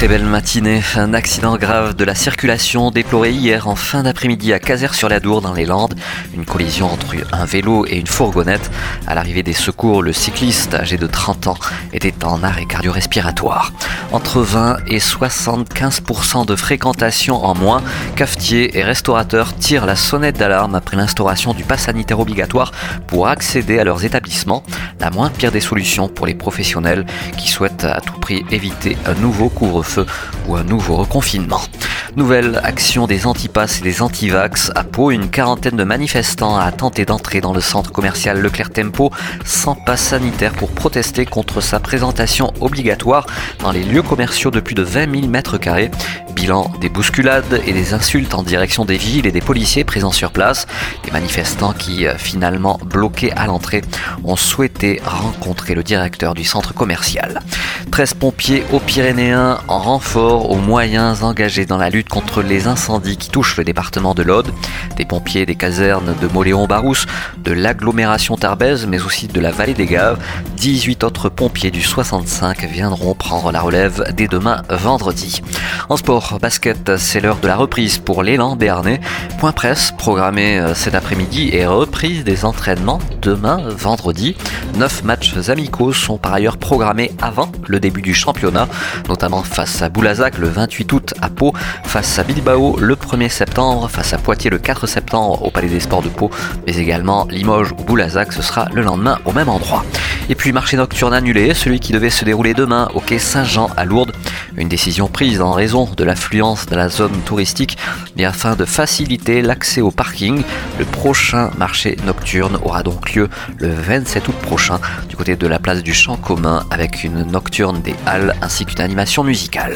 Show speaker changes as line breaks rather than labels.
Très belle matinée. Un accident grave de la circulation déploré hier en fin d'après-midi à Caser-sur-la-Dour dans les Landes. Une collision entre un vélo et une fourgonnette. À l'arrivée des secours, le cycliste âgé de 30 ans était en arrêt cardio-respiratoire. Entre 20 et 75% de fréquentation en moins, cafetiers et restaurateurs tirent la sonnette d'alarme après l'instauration du pass sanitaire obligatoire pour accéder à leurs établissements. La moins pire des solutions pour les professionnels qui souhaitent à tout éviter un nouveau couvre-feu ou un nouveau reconfinement. Nouvelle action des antipasses et des antivax. À Pau, une quarantaine de manifestants a tenté d'entrer dans le centre commercial Leclerc Tempo sans passe sanitaire pour protester contre sa présentation obligatoire dans les lieux commerciaux de plus de 20 000 mètres carrés. Des bousculades et des insultes en direction des villes et des policiers présents sur place. Les manifestants qui, euh, finalement bloqués à l'entrée, ont souhaité rencontrer le directeur du centre commercial. 13 pompiers aux Pyrénéens en renfort aux moyens engagés dans la lutte contre les incendies qui touchent le département de l'Aude. Des pompiers des casernes de Moléon-Barousse, de l'agglomération tarbaise, mais aussi de la vallée des Gaves. 18 autres pompiers du 65 viendront prendre la relève dès demain vendredi. En sport, basket, c'est l'heure de la reprise pour l'élan béarnais. Point presse programmé euh, cet après-midi et reprise des entraînements demain vendredi. Neuf matchs amicaux sont par ailleurs programmés avant le début du championnat, notamment face à Boulazac le 28 août à Pau, face à Bilbao le 1er septembre, face à Poitiers le 4 septembre au Palais des Sports de Pau, mais également Limoges ou Boulazac, ce sera le lendemain au même endroit. Et puis marché nocturne annulé, celui qui devait se dérouler demain au quai Saint-Jean à Lourdes. Une décision prise en raison de l'affluence de la zone touristique, mais afin de faciliter l'accès au parking. Le prochain marché nocturne aura donc lieu le 27 août prochain du côté de la place du Champ commun avec une nocturne des Halles ainsi qu'une animation musicale.